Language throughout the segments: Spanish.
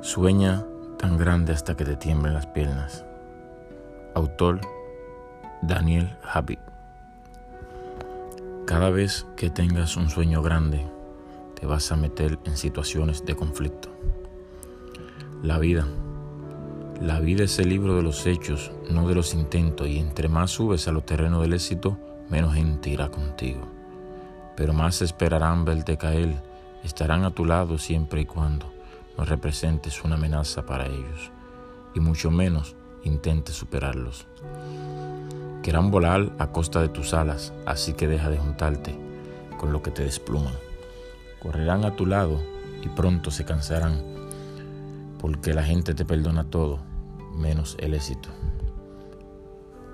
Sueña tan grande hasta que te tiemblen las piernas. Autor Daniel Habib. Cada vez que tengas un sueño grande, te vas a meter en situaciones de conflicto. La vida. La vida es el libro de los hechos, no de los intentos, y entre más subes a los terrenos del éxito, menos gente irá contigo. Pero más esperarán verte caer, estarán a tu lado siempre y cuando no representes una amenaza para ellos, y mucho menos intentes superarlos. Querrán volar a costa de tus alas, así que deja de juntarte con lo que te despluman. Correrán a tu lado y pronto se cansarán, porque la gente te perdona todo, menos el éxito.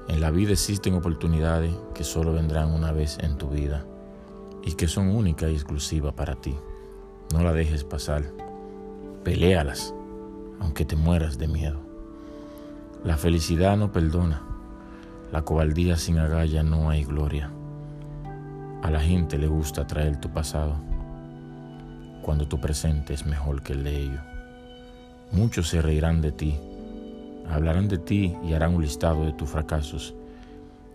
En la vida existen oportunidades que solo vendrán una vez en tu vida y que son únicas y exclusivas para ti. No la dejes pasar. Peléalas, aunque te mueras de miedo. La felicidad no perdona. La cobardía sin agalla no hay gloria. A la gente le gusta traer tu pasado cuando tu presente es mejor que el de ellos. Muchos se reirán de ti, hablarán de ti y harán un listado de tus fracasos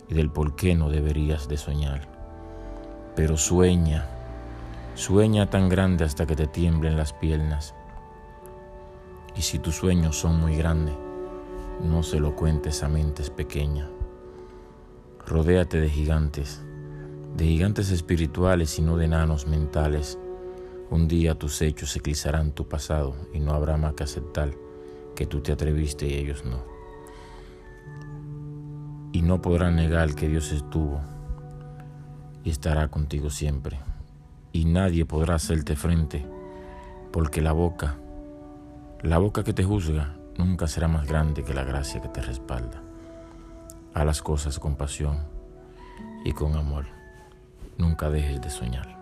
y del por qué no deberías de soñar. Pero sueña, sueña tan grande hasta que te tiemblen las piernas y si tus sueños son muy grandes, no se lo cuentes a mentes pequeñas. Rodéate de gigantes, de gigantes espirituales y no de enanos mentales. Un día tus hechos eclipsarán tu pasado y no habrá más que aceptar que tú te atreviste y ellos no. Y no podrán negar que Dios estuvo y estará contigo siempre. Y nadie podrá hacerte frente porque la boca la boca que te juzga nunca será más grande que la gracia que te respalda. A las cosas con pasión y con amor. Nunca dejes de soñar.